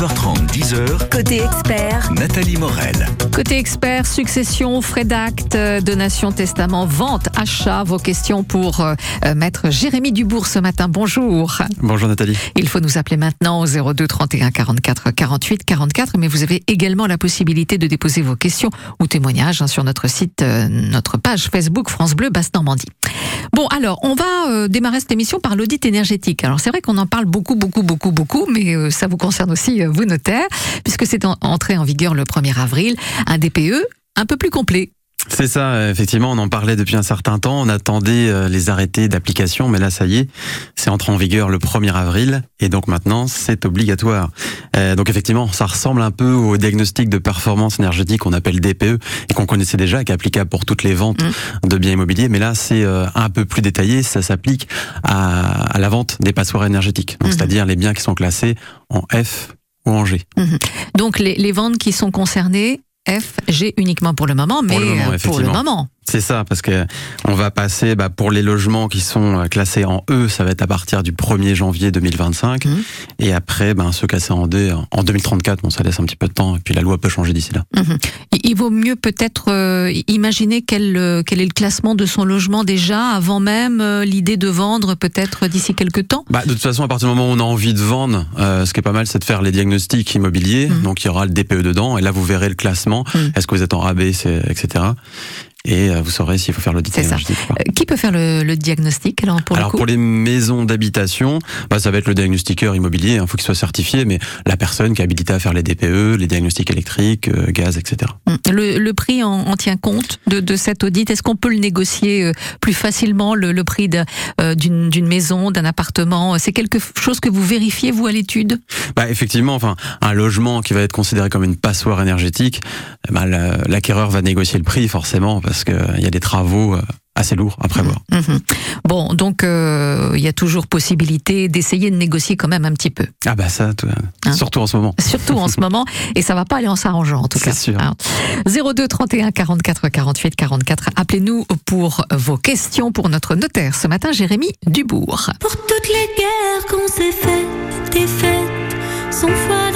9h30, 10h. Côté expert, Nathalie Morel. Côté expert, succession, frais d'acte, euh, donation, testament, vente, achat, vos questions pour euh, euh, maître Jérémy Dubourg ce matin. Bonjour. Bonjour Nathalie. Il faut nous appeler maintenant au 02 31 44 48 44, mais vous avez également la possibilité de déposer vos questions ou témoignages hein, sur notre site, euh, notre page Facebook France Bleu Basse Normandie. Bon, alors, on va euh, démarrer cette émission par l'audit énergétique. Alors, c'est vrai qu'on en parle beaucoup, beaucoup, beaucoup, beaucoup, mais euh, ça vous concerne aussi, vous notaires, puisque c'est en- entré en vigueur le 1er avril, un DPE un peu plus complet. C'est ça, effectivement, on en parlait depuis un certain temps. On attendait euh, les arrêtés d'application, mais là, ça y est, c'est entré en vigueur le 1er avril, et donc maintenant, c'est obligatoire. Euh, donc effectivement, ça ressemble un peu au diagnostic de performance énergétique qu'on appelle DPE, et qu'on connaissait déjà, qui est applicable pour toutes les ventes de biens immobiliers, mais là, c'est euh, un peu plus détaillé. Ça s'applique à, à la vente des passoires énergétiques, donc Mhm. c'est-à-dire les biens qui sont classés en F ou G. Donc, les, les ventes qui sont concernées, F, G uniquement pour le moment, mais le moment, euh, pour le moment. C'est ça, parce que on va passer bah, pour les logements qui sont euh, classés en E, ça va être à partir du 1er janvier 2025, Mhm. et après, ben, ceux classés en D en- en 2034. Bon, ça laisse un petit peu de temps, et puis la loi peut changer d'ici là. Mhm. Il- vaut mieux peut-être euh, imaginer quel, euh, quel est le classement de son logement déjà, avant même euh, l'idée de vendre peut-être d'ici quelques temps? Bah, de toute façon, à partir du moment où on a envie de vendre, euh, ce qui est pas mal, c'est de faire les diagnostics immobiliers. Mhm. Donc, il y aura le DPE dedans, et là, vous verrez le classement. Est-ce que vous êtes en AB, c'est- etc. Et euh, vous saurez s'il faut faire l'audit ça. énergétique ou pas. Euh, qui peut faire le, le diagnostic alors pour Alors le coup pour les maisons d'habitation, bah, ça va être le diagnostiqueur immobilier, il faut qu'il soit certifié, mais la personne qui est habilitée à faire les DPE, les diagnostics électriques, euh, gaz, etc. Mm. le, le prix en, en tient compte de, de cet audit? Est-ce qu'on peut le négocier euh, plus facilement, le, le prix euh, d'une d'une maison, d'un appartement? C'est quelque chose que vous vérifiez, vous, à l'étude? Bah effectivement, enfin un logement qui va être considéré comme une passoire énergétique, la- l'acquéreur va négocier le prix forcément parce qu'il y a des travaux euh, assez lourds à prévoir. Mhm. Bon, donc euh, il y a toujours possibilité d'essayer de négocier quand même un petit peu. Ah bah ça, tout- Hein surtout en ce moment. surtout en ce moment, et ça va pas aller en s'arrangeant en tout cas. C'est sûr. Hein. 02 31 44 48 44. Appelez-nous pour vos questions pour notre notaire ce matin, Jérémy Dubourg. Pour toutes les guerres qu'on s'est faites, des fêtes, sans foi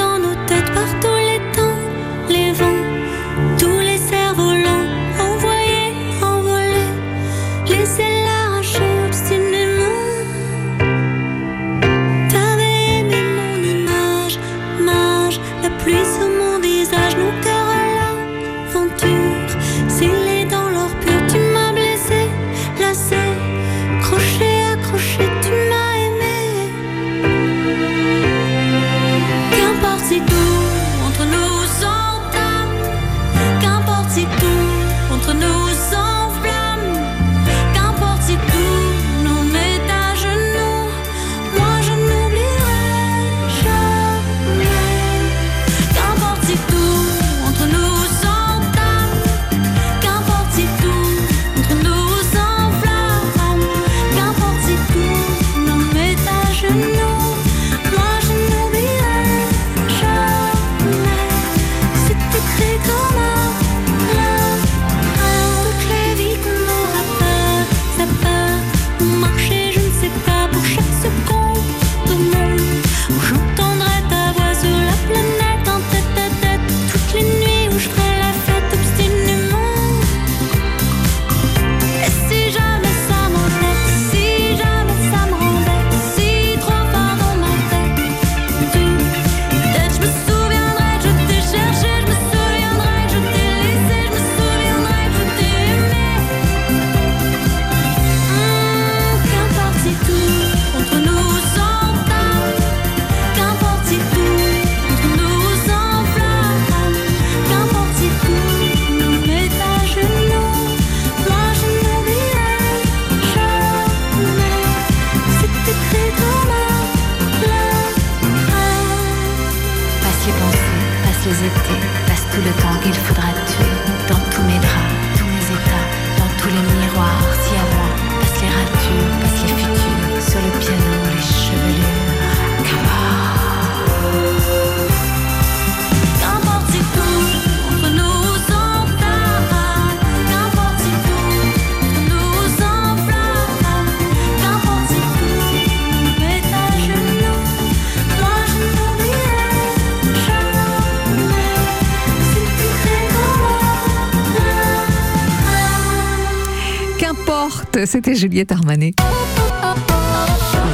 c'était Juliette Armanet.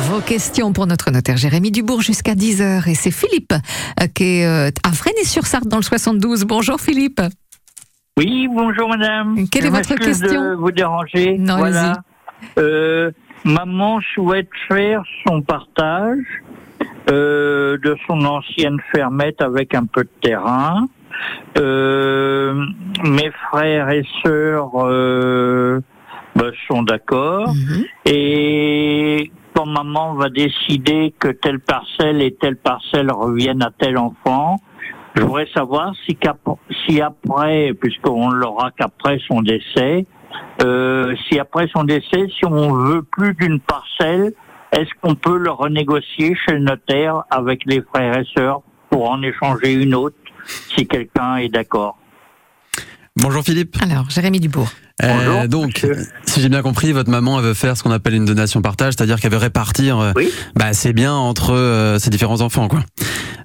Vos questions pour notre notaire Jérémy Dubourg jusqu'à 10h. Et c'est Philippe euh, qui est euh, à Fresnay-sur-Sarthe dans le 72. Bonjour Philippe. Oui, bonjour madame. Quelle est votre question de vous déranger. Non, voilà. Euh, maman souhaite faire son partage euh, de son ancienne fermette avec un peu de terrain. Euh, mes frères et sœurs bah, sont d'accord. Mhm. Et quand maman va décider que telle parcelle et telle parcelle reviennent à tel enfant, je voudrais savoir si, si après, puisqu'on l'aura qu'après son décès, euh, si après son décès, si on veut plus d'une parcelle, est-ce qu'on peut le renégocier chez le notaire avec les frères et sœurs pour en échanger une autre, si quelqu'un est d'accord? Bonjour Philippe. Alors, Jérémy Dubourg. Euh, Bonjour, donc, monsieur. si j'ai bien compris, votre maman elle veut faire ce qu'on appelle une donation partage, c'est-à-dire qu'elle veut répartir euh, Oui. bah, ses biens entre euh, ses différents enfants. Quoi.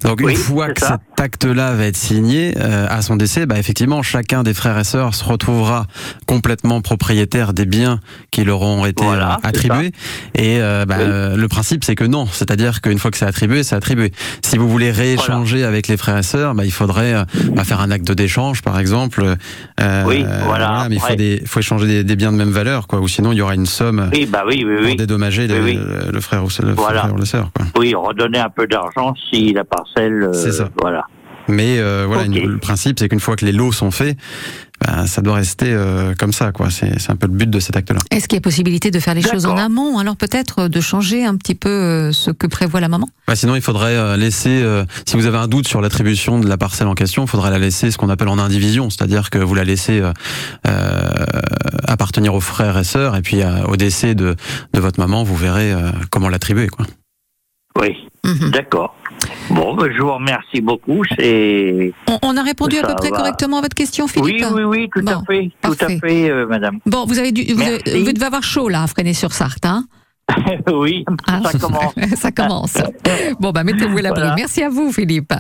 Donc Oui, une fois que ça. cet acte-là va être signé euh, à son décès, bah, effectivement, chacun des frères et sœurs se retrouvera complètement propriétaire des biens qui leur auront été Voilà, euh, attribués. Et euh, bah, Oui. le principe, c'est que non, c'est-à-dire qu'une fois que c'est attribué, c'est attribué. Si vous voulez rééchanger avec les frères et sœurs, bah, il faudrait euh, bah, faire un acte d'échange, par exemple. Euh, Oui, voilà, mais il faut, après. des, faut échanger des, des biens de même valeur, quoi, ou sinon il y aura une somme Oui, bah oui, oui, pour oui. dédommager le, frère ou le Voilà. frère ou la sœur. Quoi. Oui, redonner un peu d'argent si la parcelle. euh, C'est ça. Voilà. Mais euh, voilà, une- le principe, c'est qu'une fois que les lots sont faits, bah, ça doit rester euh, comme ça. quoi. C'est un peu le but de cet acte-là. Est-ce qu'il y a possibilité de faire les choses en amont Alors peut-être de changer un petit peu euh, ce que prévoit la maman? Bah, sinon, il faudrait laisser, euh, si vous avez un doute sur l'attribution de la parcelle en question, il faudrait la laisser ce qu'on appelle en indivision, c'est-à-dire que vous la laissez euh, euh, appartenir aux frères et sœurs, et puis euh, au décès de, de votre maman, vous verrez euh, comment l'attribuer. quoi. Oui, Mhm. d'accord. Bon, ben, je vous remercie beaucoup. C'est. on, on a répondu à peu près correctement à votre question, Philippe Oui, oui, oui, tout Bon, à fait, tout à fait, euh, madame. Bon, vous avez dû, vous, devez avoir chaud là, à Fresnay-sur-Sarthe, hein oui, Ah. ça commence. Ça commence. Bon, bah mettez-vous à l'abri. Voilà. Merci à vous, Philippe.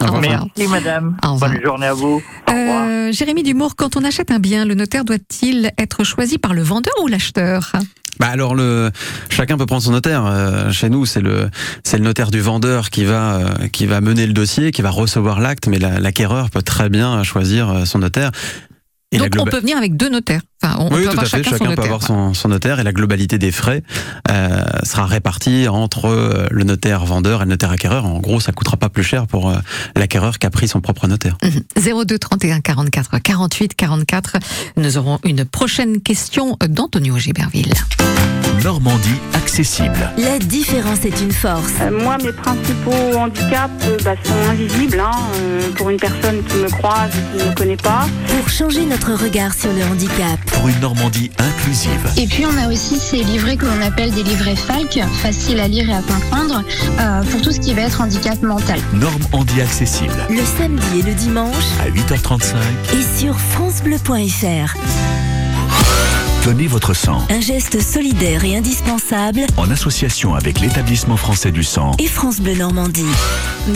Au revoir. Merci. Madame. Au revoir. Bonne journée à vous. Au revoir. Euh, Jérémy Dumour, quand on achète un bien, le notaire doit-il être choisi par le vendeur ou l'acheteur? Bah alors le chacun peut prendre son notaire. Euh, chez nous, c'est le c'est le notaire du vendeur qui va euh, qui va mener le dossier, qui va recevoir l'acte, mais la- l'acquéreur peut très bien choisir son notaire. Et Donc on peut venir avec deux notaires. Enfin, on, oui, peut tout à fait. chacun, Chacun, son peut notaire. avoir son, son notaire et la globalité des frais euh, sera répartie entre euh, le notaire vendeur et le notaire acquéreur. En gros, ça coûtera pas plus cher pour euh, l'acquéreur qu'a pris son propre notaire. Mhm. 02 31 44 48 44. Nous aurons une prochaine question d'Antonio Giberville. Normandie accessible. La différence est une force. Euh, moi, mes principaux handicaps euh, bah, sont invisibles hein, euh, pour une personne qui me croise et qui ne me connaît pas. Pour changer notre regard sur le handicap. Pour une Normandie inclusive. Et puis on a aussi ces livrets que l'on appelle des livrets FALC, faciles à lire et à comprendre, euh, pour tout ce qui va être handicap mental. Normandie accessible. Le samedi et le dimanche À 8h35, et sur francebleu.fr. donnez votre sang. Un geste solidaire et indispensable En association avec l'établissement français du sang. et France Bleu Normandie.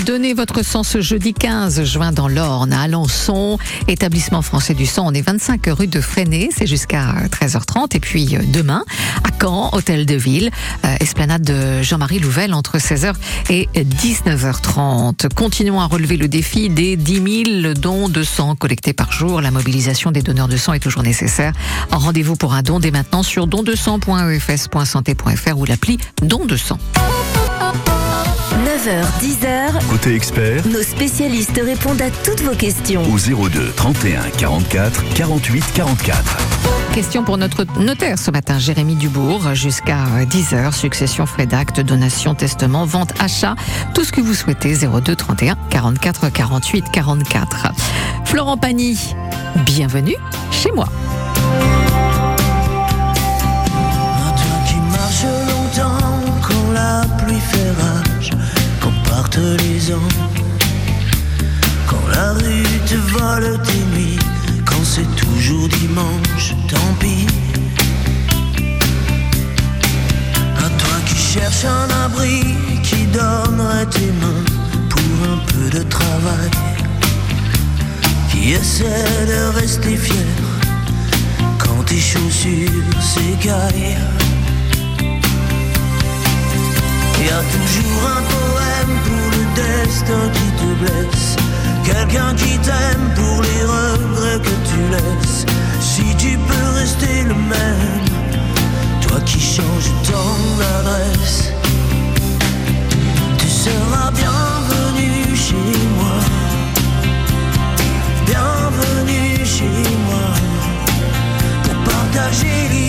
Donnez votre sang ce jeudi 15 juin dans l'Orne, à Alençon, établissement français du sang. On est 25 rue de Fresnay, c'est jusqu'à 13h30. Et puis euh, demain, à Caen, hôtel de ville, euh, esplanade de Jean-Marie Louvel entre 16h et 19h30. Continuons à relever le défi des 10 000 dons de sang collectés par jour. La mobilisation des donneurs de sang est toujours nécessaire. Rendez-vous pour un don dès maintenant sur dondesang.efs.santé.fr ou l'appli Don de sang. 9h, 10h, Côté expert, nos spécialistes répondent à toutes vos questions. au 02 31 44 48 44. Question pour notre notaire ce matin, Jérémy Dubourg, jusqu'à 10h, succession, frais d'acte, donation, testament, vente, achat, tout ce que vous souhaitez, 02 31 44 48 44. Florent Pagny, bienvenue chez moi. Quand c'est toujours dimanche, tant pis. À toi qui cherches un abri, qui donnerait tes mains pour un peu de travail, qui essaie de rester fier quand tes chaussures s'écaillent. Y a toujours un poème pour le destin qui te blesse. Quelqu'un qui t'aime pour les regrets que tu laisses. Si tu peux rester le même, toi qui changes tant d'adresse, tu seras bienvenu chez moi. Bienvenue chez moi pour partager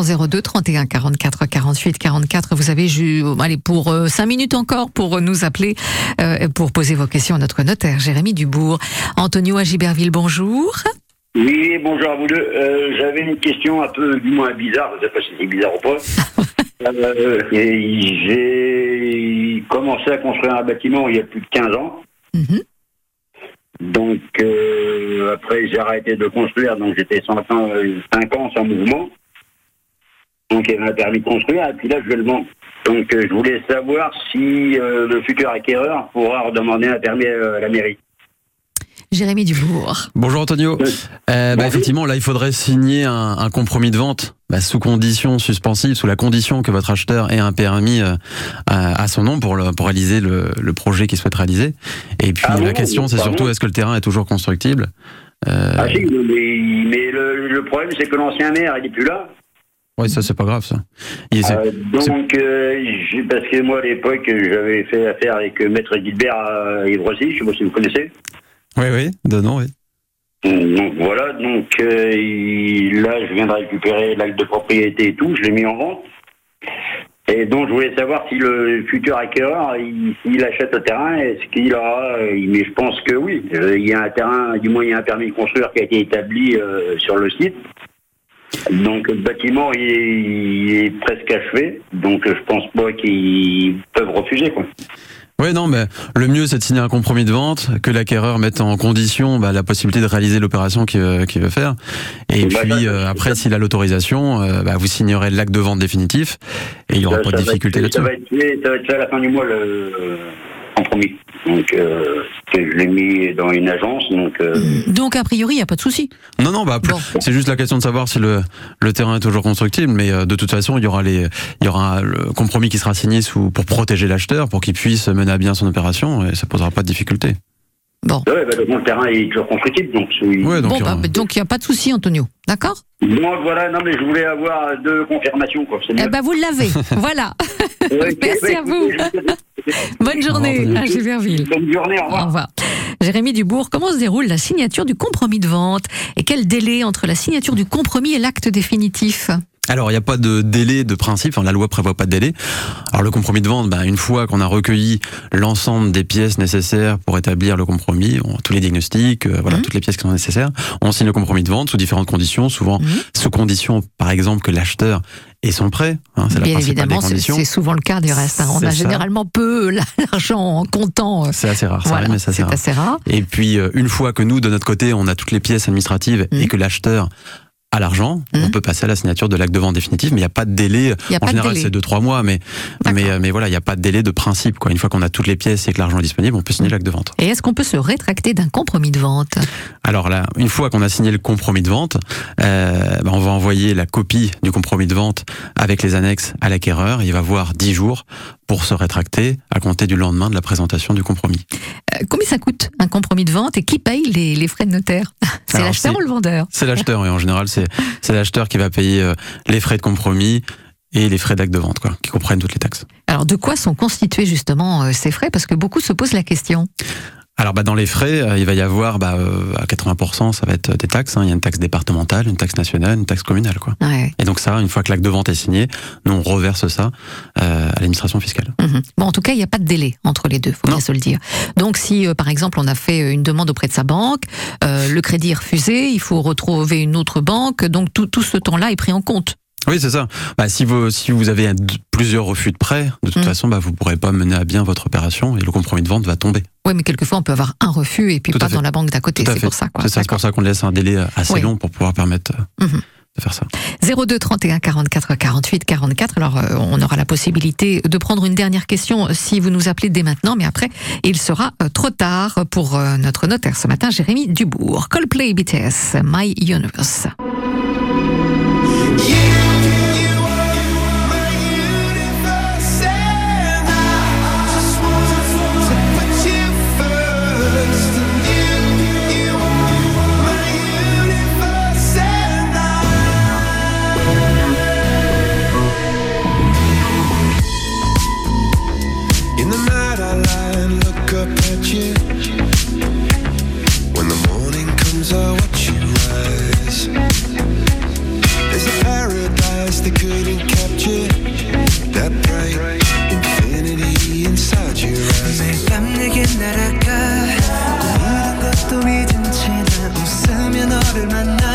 Allez, vos questions 02 31 44 48 44. Vous avez allez, pour 5 minutes encore pour nous appeler, euh, pour poser vos questions à notre notaire, Jérémy Dubourg. Antonio à Giberville, bonjour. Oui, bonjour à vous deux. Euh, J'avais une question un peu, du moins bizarre, je sais pas si c'est bizarre ou pas. Euh, J'ai commencé à construire un bâtiment il y a plus de 15 ans. Mhm. Donc, euh, après, j'ai arrêté de construire, donc j'étais 5 ans, euh, cinq ans sans mouvement. Donc, il y avait un permis de construire, et puis là, je vais le vendre. Donc, euh, je voulais savoir si euh, le futur acquéreur pourra redemander un permis euh, à la mairie. Jérémy Dubourg. Bonjour Antonio. Euh, bah, effectivement, là, il faudrait signer un, un compromis de vente bah, sous condition suspensive, sous la condition que votre acheteur ait un permis euh, à, à son nom pour, le, pour réaliser le, le projet qu'il souhaite réaliser. Et puis Ah la bon question, c'est surtout est-ce que le terrain est toujours constructible? Euh, Ah si, mais, mais le, le problème, c'est que l'ancien maire, il n'est plus là. Oui, ça, c'est pas grave, ça. Euh, donc, euh, parce que moi, à l'époque, j'avais fait affaire avec euh, Maître Gilbert à Yves-Rosy, je sais pas si vous connaissez. Oui, oui, de nom, oui. Donc voilà, donc euh, il- là, je viens de récupérer l'acte de propriété et tout, je l'ai mis en vente. Et donc, je voulais savoir si le futur acquéreur, il- s'il achète le terrain, est-ce qu'il aura. Mais je pense que oui. Il y a un terrain, du moins, il y a un permis de construire qui a été établi sur le site. Donc, le bâtiment il est, il est presque achevé. Donc, je pense pas qu'ils peuvent refuser. Quoi. Oui, non, mais le mieux, c'est de signer un compromis de vente, que l'acquéreur mette en condition bah, la possibilité de réaliser l'opération qu'il veut, qu'il veut faire. Et Bah, puis, euh, après, s'il a l'autorisation, euh, bah, vous signerez l'acte de vente définitif et il n'y aura Ça- pas de difficulté là-dessus. Ça va être fait, ça va être fait à la fin du mois le compromis. Donc euh, je l'ai mis dans une agence, donc euh, Donc, a priori, il n'y a pas de souci. Non, non, bah, c'est juste la question de savoir si le, le terrain est toujours constructible, mais euh, de toute façon, il y aura les, il y aura le compromis qui sera signé sous, pour protéger l'acheteur, pour qu'il puisse mener à bien son opération, et ça posera pas de difficulté. Bon. ouais, bah, donc, le terrain est toujours constructible, donc oui. Donc, bon, il y aura- bah, donc, il n'y a pas de souci, Antonio. D'accord? Bon, voilà, non mais je voulais avoir deux confirmations, quoi. C'est Eh ben, vous l'avez. voilà. Ouais, Merci à vous. Bonne journée à Giverville. Bonne journée, au revoir. Au revoir. Jérémy Dubourg, comment se déroule la signature du compromis de vente Et quel délai entre la signature du compromis et l'acte définitif? Alors, il n'y a pas de délai de principe, enfin, la loi prévoit pas de délai. Alors, le compromis de vente, ben, une fois qu'on a recueilli l'ensemble des pièces nécessaires pour établir le compromis, on- tous les diagnostics, euh, voilà, toutes les pièces qui sont nécessaires, on signe le compromis de vente sous différentes conditions, souvent sous condition, par exemple, que l'acheteur ait son prêt. hein, c'est Bien évidemment, des c'est souvent le cas du reste. hein. On a ça. généralement peu l'argent en comptant. euh, C'est assez rare, ça Voilà, arrive, mais c'est assez rare. assez rare. Et puis, euh, une fois que nous, de notre côté, on a toutes les pièces administratives Mmh. et que l'acheteur a l'argent, on peut passer à la signature de l'acte de vente définitif, mais il n'y a pas de délai. En général, c'est deux, trois mois, mais, mais, euh, mais voilà, il n'y a pas de délai de principe. Quoi. Une fois qu'on a toutes les pièces et que l'argent est disponible, on peut signer l'acte de vente. Et est-ce qu'on peut se rétracter d'un compromis de vente? Alors là, une fois qu'on a signé le compromis de vente, euh, ben, on va envoyer la copie du compromis de vente avec les annexes à l'acquéreur. Il va avoir 10 jours pour se rétracter à compter du lendemain de la présentation du compromis. Euh, Combien ça coûte un compromis de vente et qui paye les, les frais de notaire C'est l'acheteur ou le vendeur C'est l'acheteur, et en général, c'est c'est l'acheteur qui va payer euh, les frais de compromis et les frais d'acte de vente, quoi, qui comprennent toutes les taxes. Alors de quoi sont constitués justement euh, ces frais? Parce que beaucoup se posent la question. Alors bah, dans les frais, euh, il va y avoir bah, euh, à 80%, ça va être des taxes. hein. Il y a une taxe départementale, une taxe nationale, une taxe communale. Quoi. Ouais. Et donc ça, une fois que l'acte de vente est signé, nous on reverse ça euh, à l'administration fiscale. Mhm. Bon, en tout cas, il n'y a pas de délai entre les deux, faut bien se le dire. Donc, si euh, par exemple on a fait une demande auprès de sa banque, euh, le crédit est refusé, il faut retrouver une autre banque, donc tout, tout ce temps-là est pris en compte. Oui, c'est ça. Bah, si, vous, si vous avez plusieurs refus de prêt, de toute Mm. façon, bah, vous ne pourrez pas mener à bien votre opération et le compromis de vente va tomber. Oui, mais quelquefois on peut avoir un refus et puis Tout pas dans la banque d'à côté, c'est pour ça. C'est pour qu'on laisse un délai assez Oui. long pour pouvoir permettre euh, Mhm. de faire ça. 02 31 44 48 44. Alors, euh, on aura la possibilité de prendre une dernière question euh, si vous nous appelez dès maintenant, mais après, il sera euh, trop tard pour euh, notre notaire ce matin, Jérémy Dubourg. Coldplay BTS, My Universe. Gentleman. Now.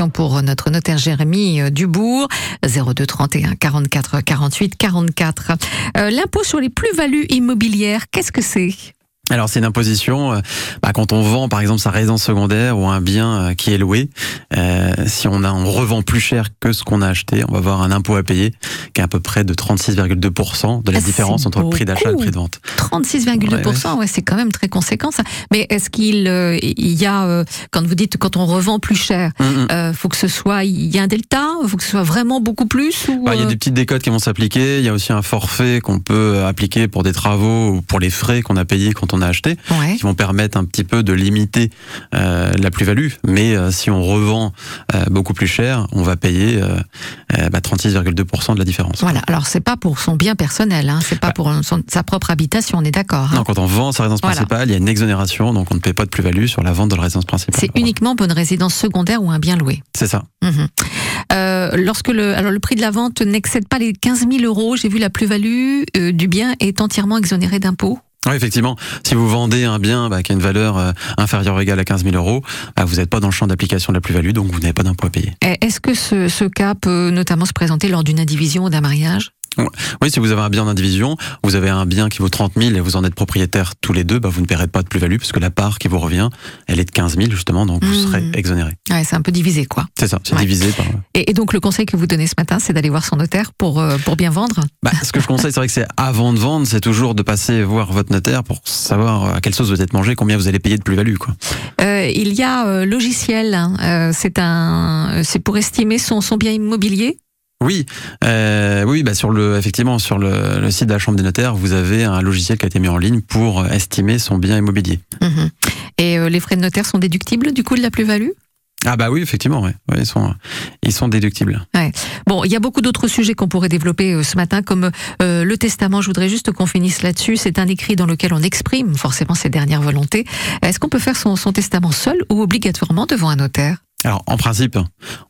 Euh, pour notre notaire Jérémy euh, Dubourg, 02 31 44 48 44. Euh, L'impôt sur les plus-values immobilières, qu'est-ce que c'est? Alors c'est une imposition euh, bah, quand on vend par exemple sa résidence secondaire ou un bien euh, qui est loué. euh, si on a on revend plus cher que ce qu'on a acheté, on va avoir un impôt à payer qui est à peu près de 36,2% de la Ah, différence entre le prix d'achat et le prix de vente. 36,2%, ouais, c'est quand même très conséquent ça. Mais est-ce qu'il euh, il y a, euh, quand vous dites quand on revend plus cher, Mm, euh, faut que ce soit, il y a un delta, faut que ce soit vraiment beaucoup plus ou, Bah, il y a des petites décotes qui vont s'appliquer. Il y a aussi un forfait qu'on peut appliquer pour des travaux ou pour les frais qu'on a payés quand on a acheté, Ouais. qui vont permettre un petit peu de limiter euh, la plus-value. Mais euh, si on revend euh, beaucoup plus cher, on va payer euh, euh, bah, 36,2% de la différence. Voilà, alors c'est pas pour son bien personnel, hein, c'est pas pour son- sa propre habitation, on est d'accord. hein. Non, quand on vend sa résidence Voilà. principale, il y a une exonération, donc on ne paie pas de plus-value sur la vente de la résidence principale. C'est uniquement pour une résidence secondaire ou un bien loué. C'est ça. Mhm. Lorsque le, alors le prix de la vente n'excède pas les 15 000 euros, j'ai vu la plus-value du bien est entièrement exonérée d'impôts. Oui, effectivement. Si vous vendez un bien bah, qui a une valeur euh, inférieure ou égale à 15 000 euros, bah, vous n'êtes pas dans le champ d'application de la plus-value, donc vous n'avez pas d'impôt à payer. Et Est-ce que ce, ce cas peut notamment se présenter lors d'une indivision ou d'un mariage? Oui, si vous avez un bien d'indivision, vous avez un bien qui vaut 30 000 et vous en êtes propriétaire tous les deux, bah, vous ne paierez pas de plus-value puisque la part qui vous revient, elle est de 15 000 justement, donc vous Mhm. serez exonéré. ouais, C'est un peu divisé, quoi. C'est ça, c'est Ouais. divisé par... Et, et donc le conseil que vous donnez ce matin, c'est d'aller voir son notaire pour, euh, pour bien vendre? Bah, ce que je conseille, c'est vrai que c'est avant de vendre, c'est toujours de passer voir votre notaire pour savoir à quelle sauce vous êtes mangé, combien vous allez payer de plus-value. quoi. Euh, Il y a euh, logiciel, hein, euh, c'est un, c'est pour estimer son, son bien immobilier Oui, euh, oui, bah sur le, effectivement, sur le, le site de la Chambre des notaires, vous avez un logiciel qui a été mis en ligne pour estimer son bien immobilier. Mhm. Et euh, les frais de notaire sont déductibles du coup de la plus-value? Ah bah oui, effectivement, ouais. Ouais, ils sont, ils sont déductibles. Ouais. Bon, il y a beaucoup d'autres sujets qu'on pourrait développer euh, ce matin, comme euh, le testament. Je voudrais juste qu'on finisse là-dessus. C'est un écrit dans lequel on exprime forcément ses dernières volontés. Est-ce qu'on peut faire son, son testament seul ou obligatoirement devant un notaire? Alors, en principe,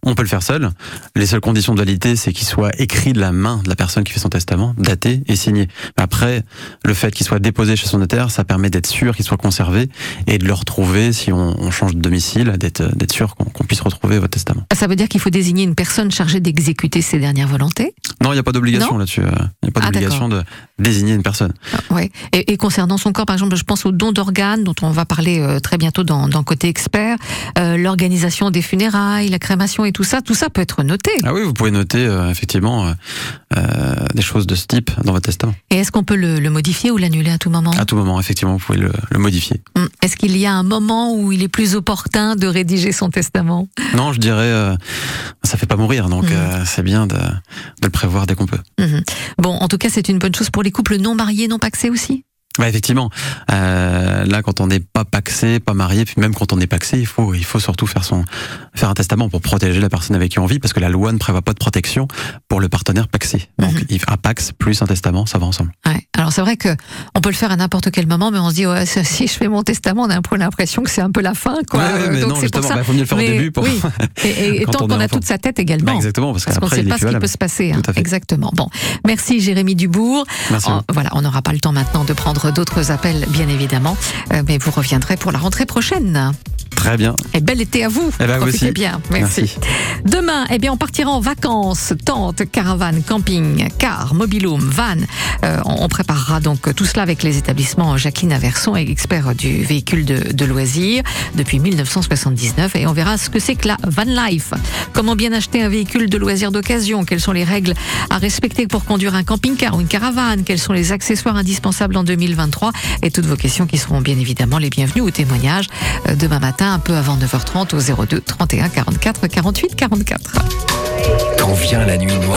on peut le faire seul. Les seules conditions de validité, c'est qu'il soit écrit de la main de la personne qui fait son testament, daté et signé. Après, le fait qu'il soit déposé chez son notaire, ça permet d'être sûr qu'il soit conservé et de le retrouver si on, on change de domicile, d'être sûr qu'on puisse retrouver votre testament. Ça veut dire qu'il faut désigner une personne chargée d'exécuter ses dernières volontés? Non, il n'y a pas d'obligation là-dessus. euh, Il n'y a pas Ah, d'obligation de désigner une personne. Ouais. Et, et concernant son corps, par exemple, je pense au don d'organes, dont on va parler euh, très bientôt dans, dans Côté Expert, euh, l'organisation des funérailles, la crémation et tout ça, tout ça peut être noté. Ah oui, vous pouvez noter euh, effectivement euh, euh, des choses de ce type dans votre testament. Et est-ce qu'on peut le, le modifier ou l'annuler à tout moment? À tout moment, effectivement, vous pouvez le, le modifier. Hum, Est-ce qu'il y a un moment où il est plus opportun de rédiger son testament? Non, je dirais, euh, ça fait pas mourir, donc euh, c'est bien de, de le prévoir dès qu'on peut. Mhm. Bon, en tout cas, c'est une bonne chose pour les couples non mariés, non paxés aussi? Ouais, effectivement. Euh, là, quand on n'est pas paxé, pas marié, puis même quand on est paxé, il faut, il faut surtout faire son, faire un testament pour protéger la personne avec qui on vit, parce que la loi ne prévoit pas de protection pour le partenaire paxé. Donc, il- un pax plus un testament, ça va ensemble. Ouais. Alors, c'est vrai que on peut le faire à n'importe quel moment, mais on se dit ouais, si je fais mon testament, on a un peu l'impression que c'est un peu la fin, quoi. Ouais, mais Donc non, c'est pour justement, ça. bah, faut mieux le faire au Mais début pour- oui. Et, et tant on qu'on a toute sa tête également. Bah, exactement, parce qu'on ne sait il pas ce qui peut se passer. hein. Exactement. Bon, merci Jérémy Dubourg. Merci voilà, on n'aura pas le temps maintenant de prendre d'autres appels, bien évidemment, Euh, mais vous reviendrez pour la rentrée prochaine. Très bien. Et bel été à vous. Eh ben, vous aussi. bien. Merci. Merci. Demain, eh bien, on partira en vacances, tente, caravane, camping, car, mobilhome, van. Euh, on préparera donc tout cela avec les établissements Jacqueline Averson, expert du véhicule de, de loisirs depuis 1979, et on verra ce que c'est que la van life. Comment bien acheter un véhicule de loisirs d'occasion? Quelles sont les règles à respecter pour conduire un camping-car ou une caravane? Quels sont les accessoires indispensables en 2023 Et toutes vos questions qui seront bien évidemment les bienvenues au témoignage euh, demain matin, un peu avant 9h30 au 02 31 44 48 44. Quand vient la nuit.